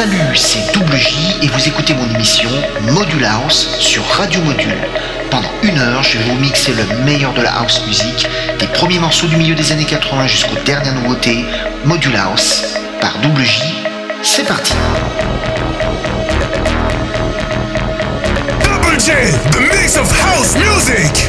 Salut, c'est Double J et vous écoutez mon émission Module House sur Radio Module. Pendant une heure, je vais vous mixer le meilleur de la house music, des premiers morceaux du milieu des années 80 jusqu'aux dernières nouveautés, Module House par Double J. C'est parti. Double J, the mix of house music.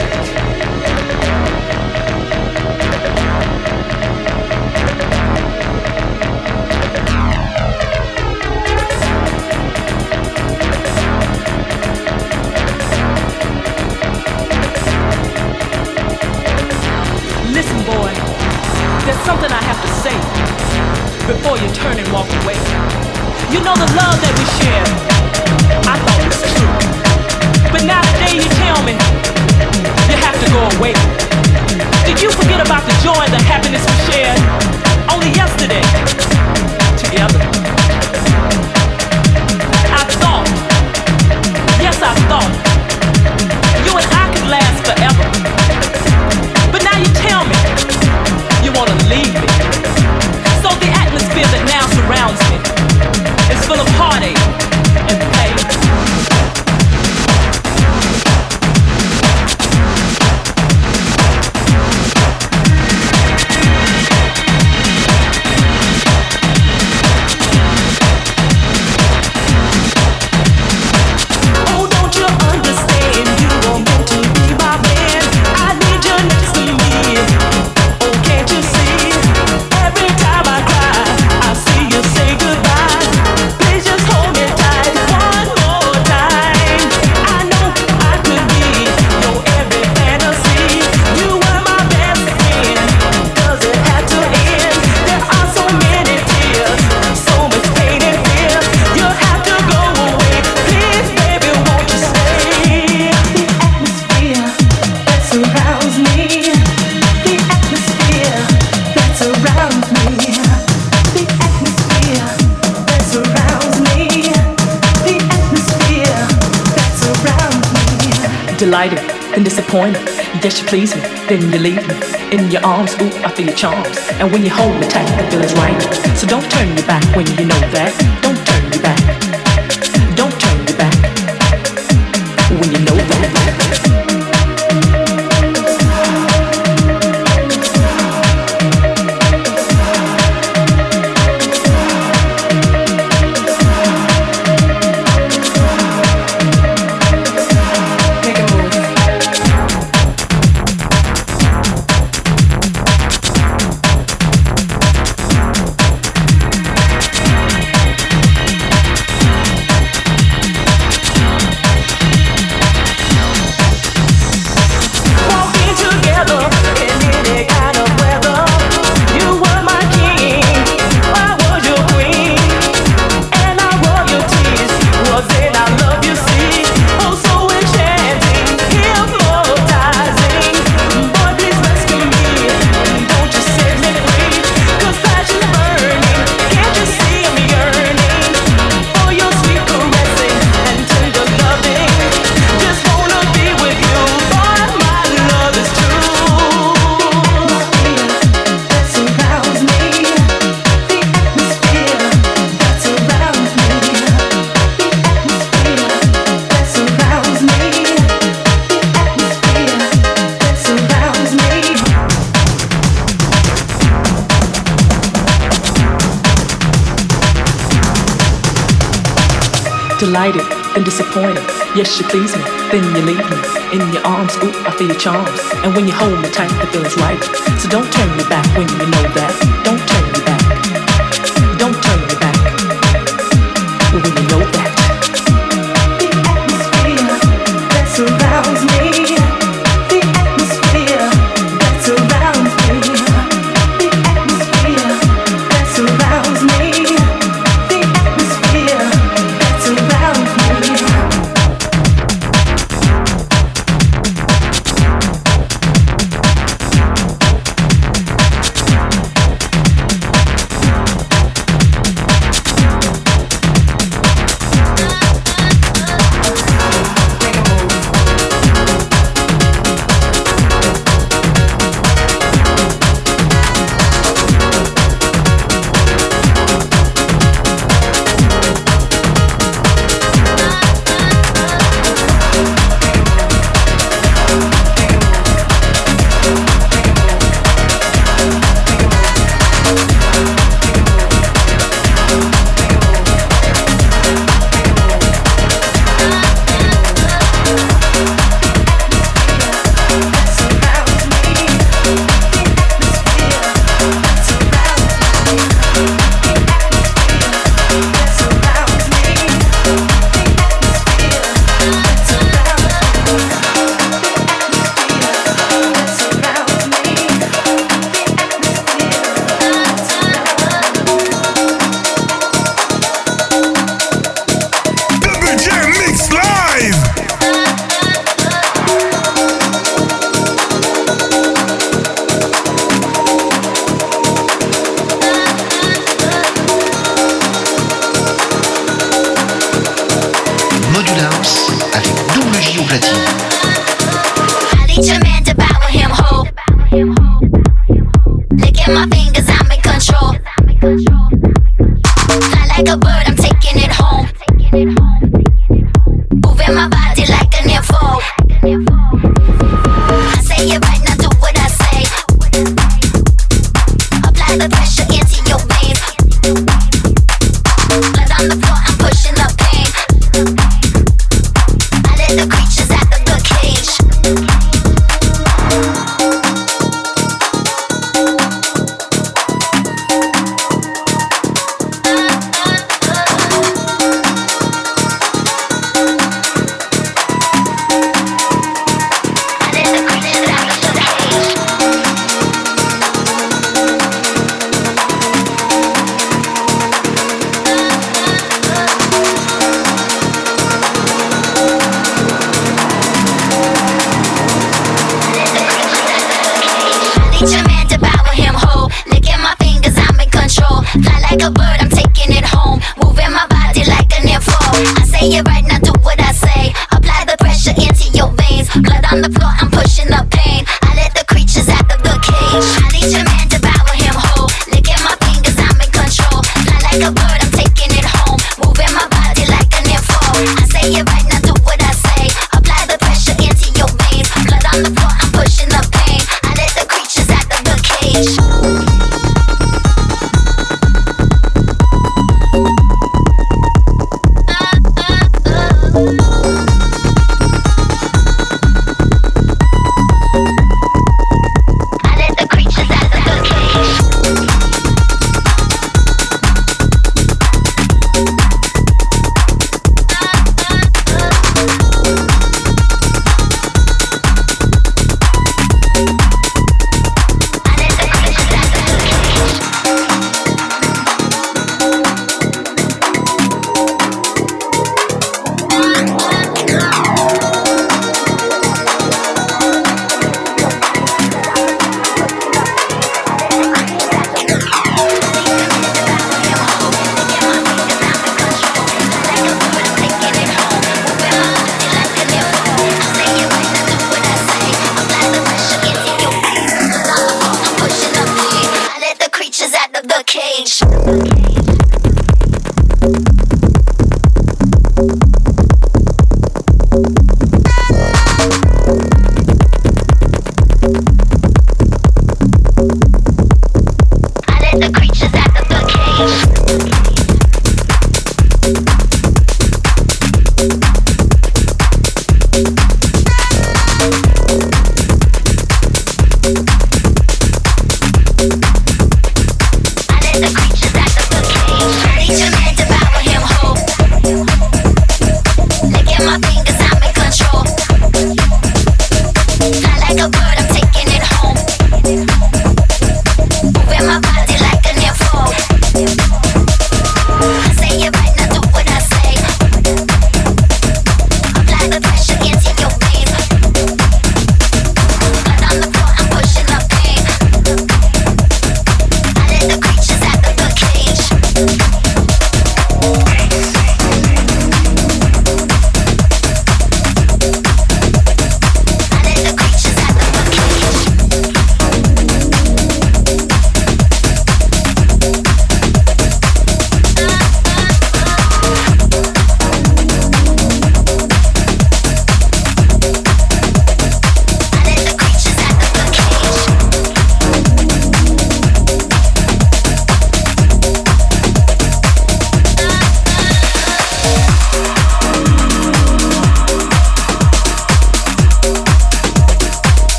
Before you turn and walk away. You know the love that we share, I thought was true. But now today you tell me you have to go away. Did you forget about the joy the happiness we shared only yesterday together? Full Delighted and disappointed. Yes, you please me, then you leave me. In your arms, ooh, I feel your charms. And when you hold me tight, the feeling's right. So don't turn your back when you know that. Don't turn your back. Delighted and disappointed. Yes, you please me, then you leave me. In your arms, ooh, I feel your charms. And when you hold me tight, the feeling's right. So don't turn me back when you know that. I say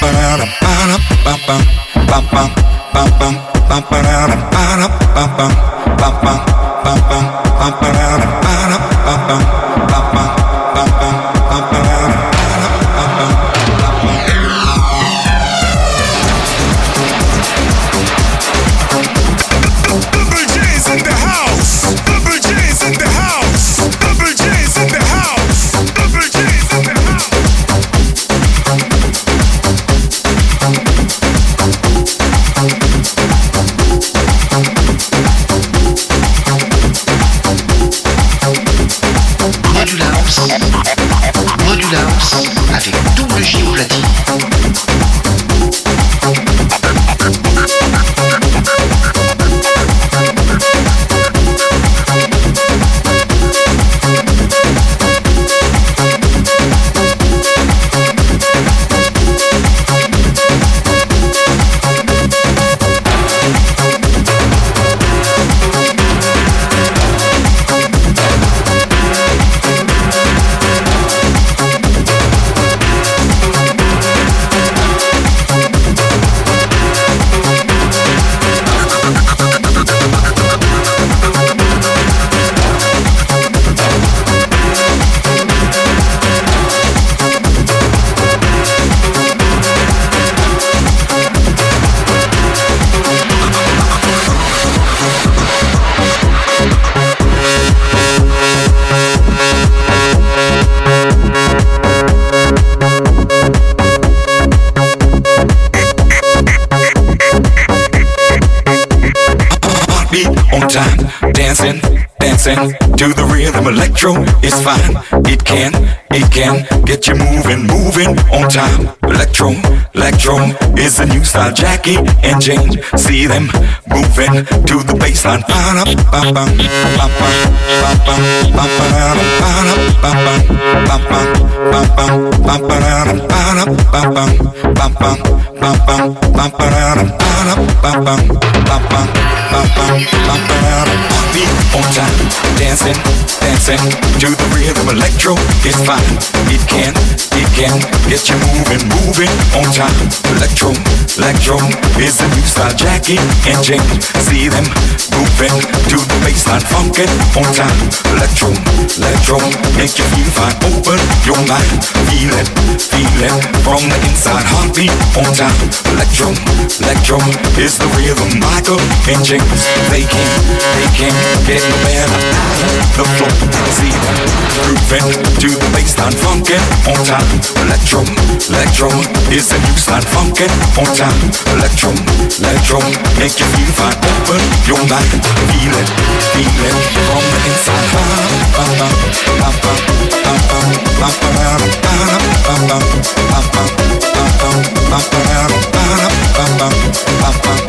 ba da electro is fine. It can, it can get you moving, moving on time. Electro, electro is a new style. Jackie and Jane, see them moving to the baseline. On time, dancing, dancing to the rhythm. Electro is. It can, it can get you moving, moving on time. Electro, electro is the new style. And Jane, see them moving to the baseline, funkin' on time. Electro, electro, make you feel fine. Open your mind, feel it, feel it from the inside. Heartbeat on time. Electro, electro is the rhythm. Michael and James, they can't, they can't get no better. The floor, see them grooving to the baseline, funkin' on time. Electro, electro is the new style. Funkin' on time. Electro, electro make you feel fine. Open your mind, feel it, feel it from the inside. Ba, Música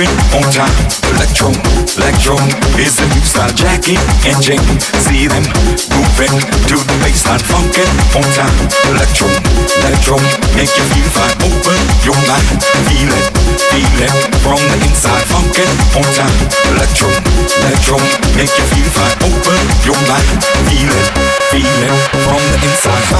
moving on time. Electro, electro is the new style. Jackie and Jane, see them moving to the baseline, funkin' on time. Electro, electro make you feel fine. Open your mind, feel it, feel it from the inside, funkin' on time. Electro, electro make you feel fine. Open your mind, feel it, feel it from the inside.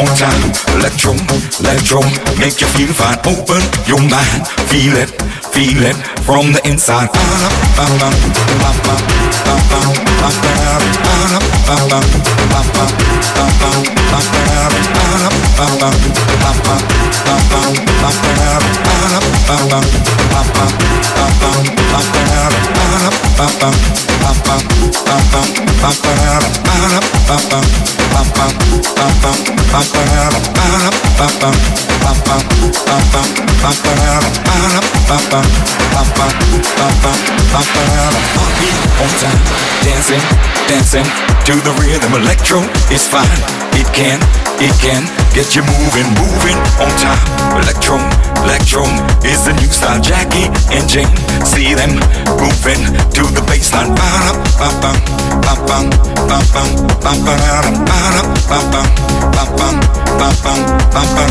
On time, electro, electro, make you feel fine. Open your mind, feel it, feel it from the inside. On time, dancing, dancing to the rhythm. Electro is fine. It can, it can get you moving, moving on time. Electro, electro is the new style. Jackie and Jane, see them moving to the baseline. Ba-bum, Ba-ba-ba-ba-ba-ba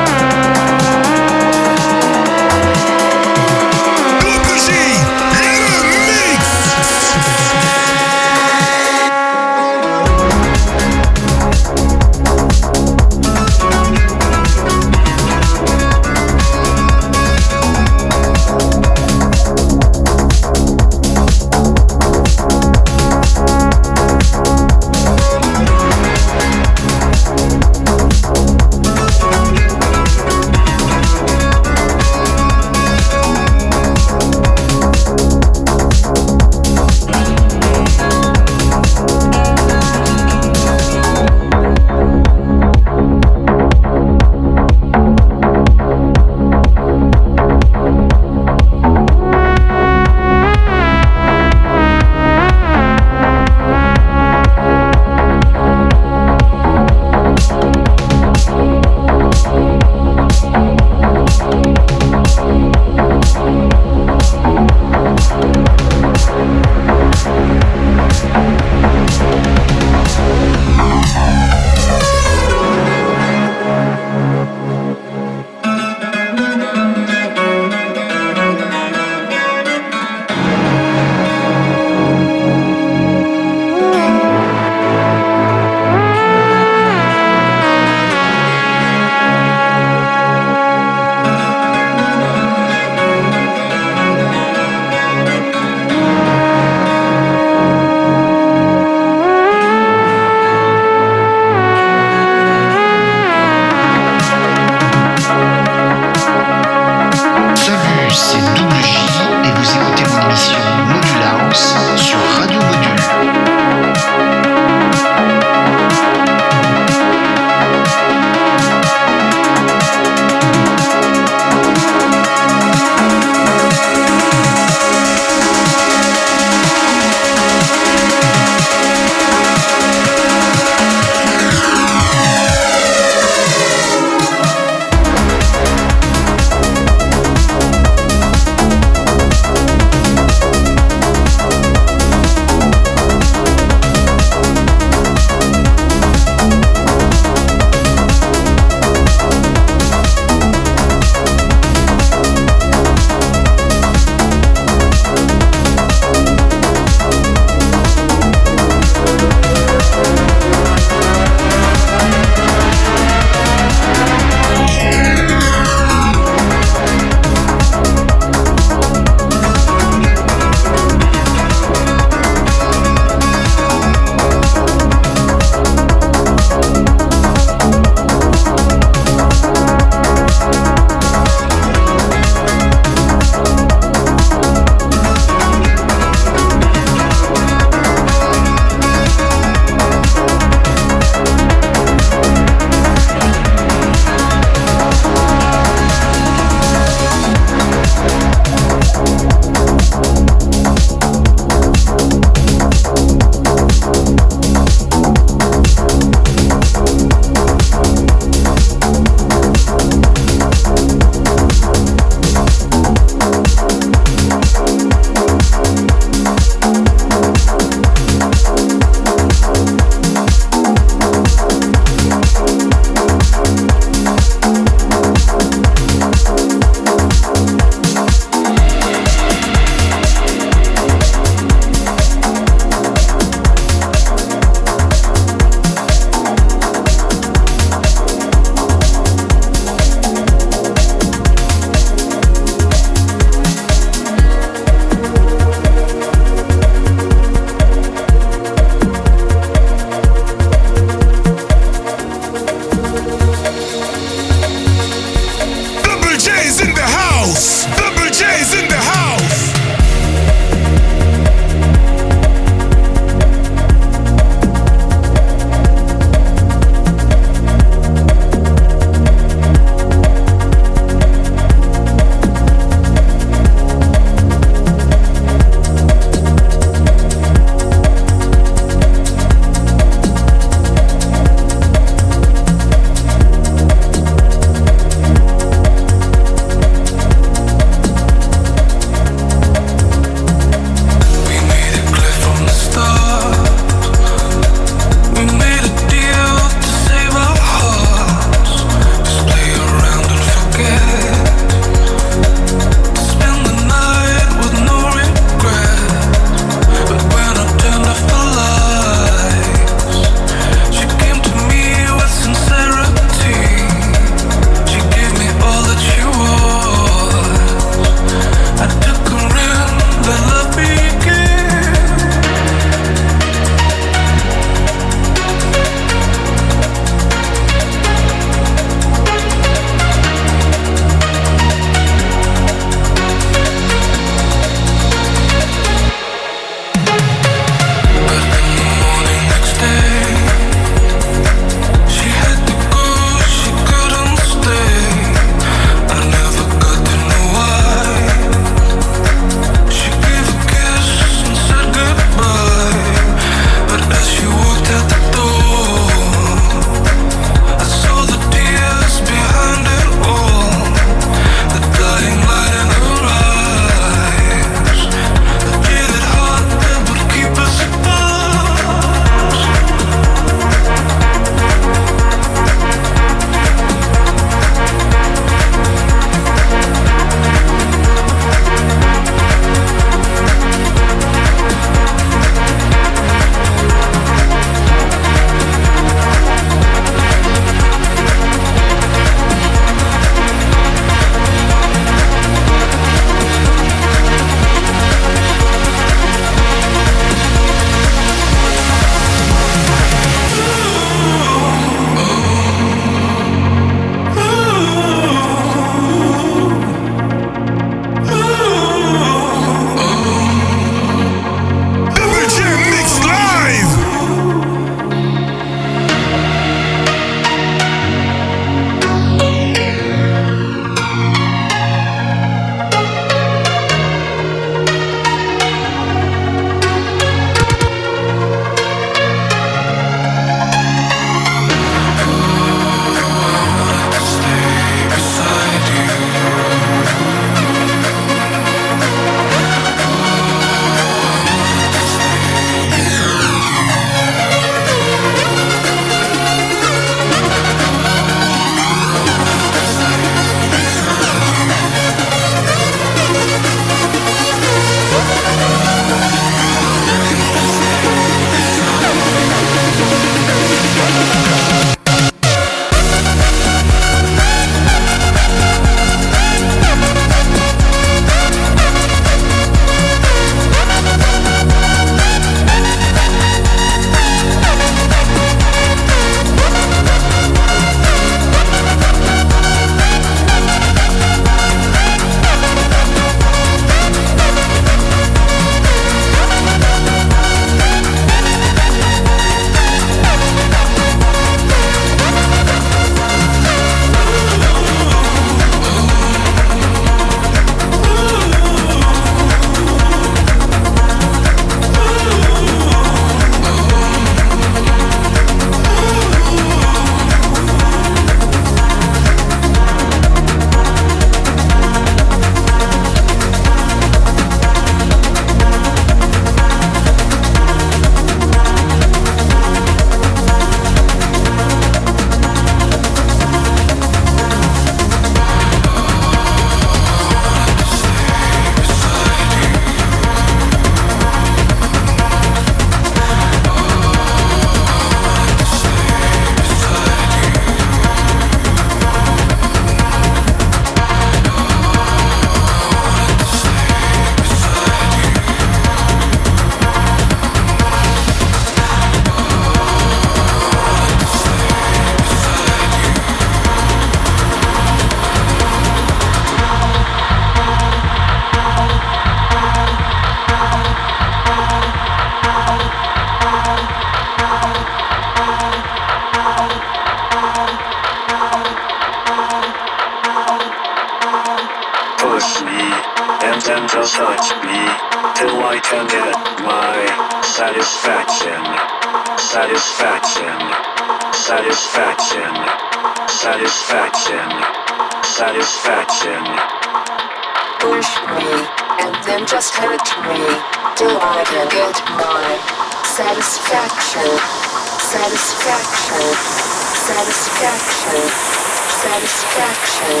Satisfaction.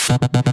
Satisfaction.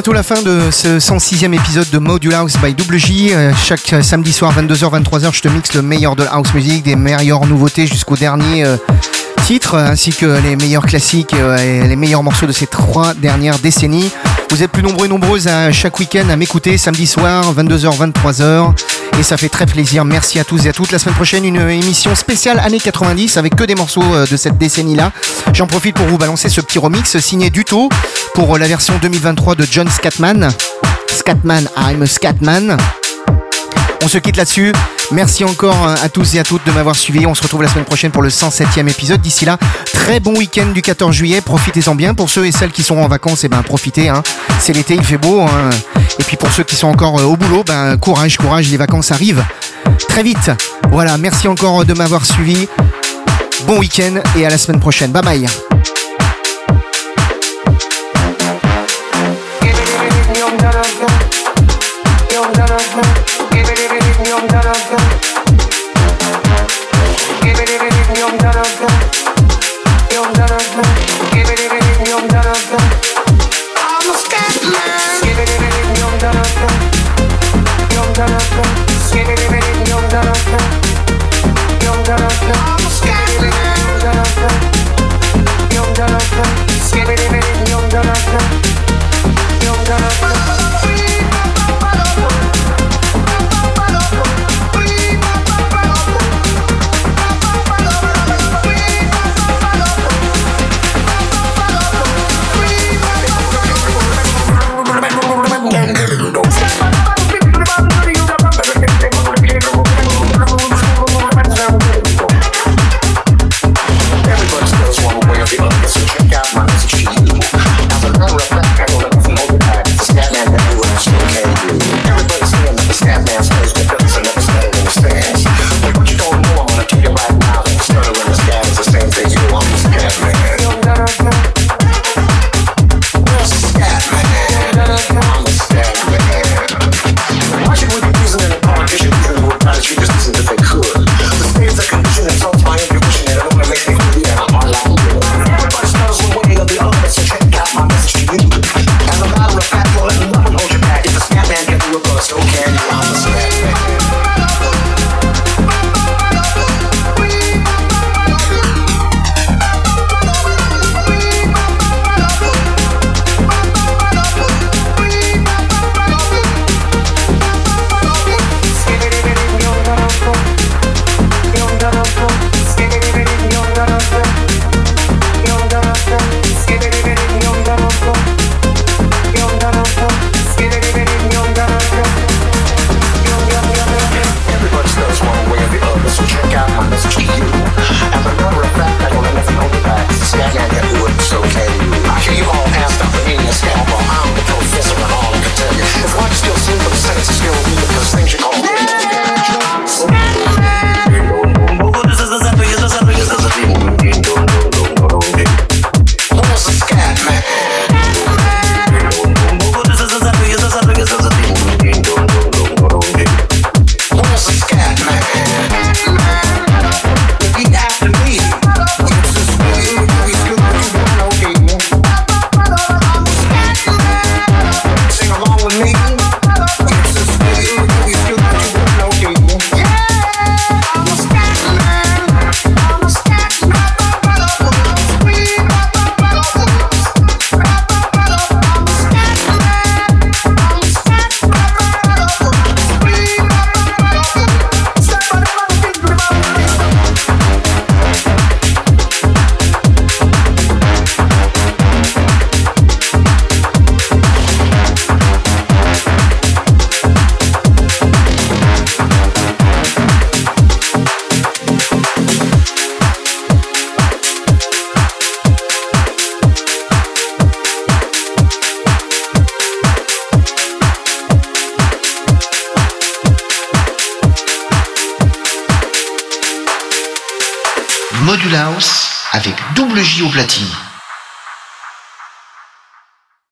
Bientôt la fin de ce 106e épisode de Module House by Double J. Euh, Chaque euh, samedi soir, 22h, 23h, je te mixe le meilleur de la house music, des meilleures nouveautés jusqu'au dernier euh, titre, ainsi que les meilleurs classiques et les meilleurs morceaux de ces trois dernières décennies. Vous êtes plus nombreux et nombreuses à chaque week-end à m'écouter samedi soir, 22h, 23h. Et ça fait très plaisir. Merci à tous et à toutes. La semaine prochaine, une émission spéciale années 90 avec que des morceaux euh, de cette décennie-là. J'en profite pour vous balancer ce petit remix signé Duto pour la version 2023 de John Scatman. Scatman, I'm a Scatman. On se quitte là-dessus. Merci encore euh, à tous et à toutes de m'avoir suivi. On se retrouve la semaine prochaine pour le 107e épisode. D'ici là, très bon week-end du 14 juillet. Profitez-en bien. Pour ceux et celles qui seront en vacances, eh ben profitez. hein. C'est l'été, il fait beau. hein. Et puis pour ceux qui sont encore euh, au boulot, ben courage, courage. Les vacances arrivent très vite. Voilà. Merci encore de m'avoir suivi. Bon week-end et à la semaine prochaine. Bye bye.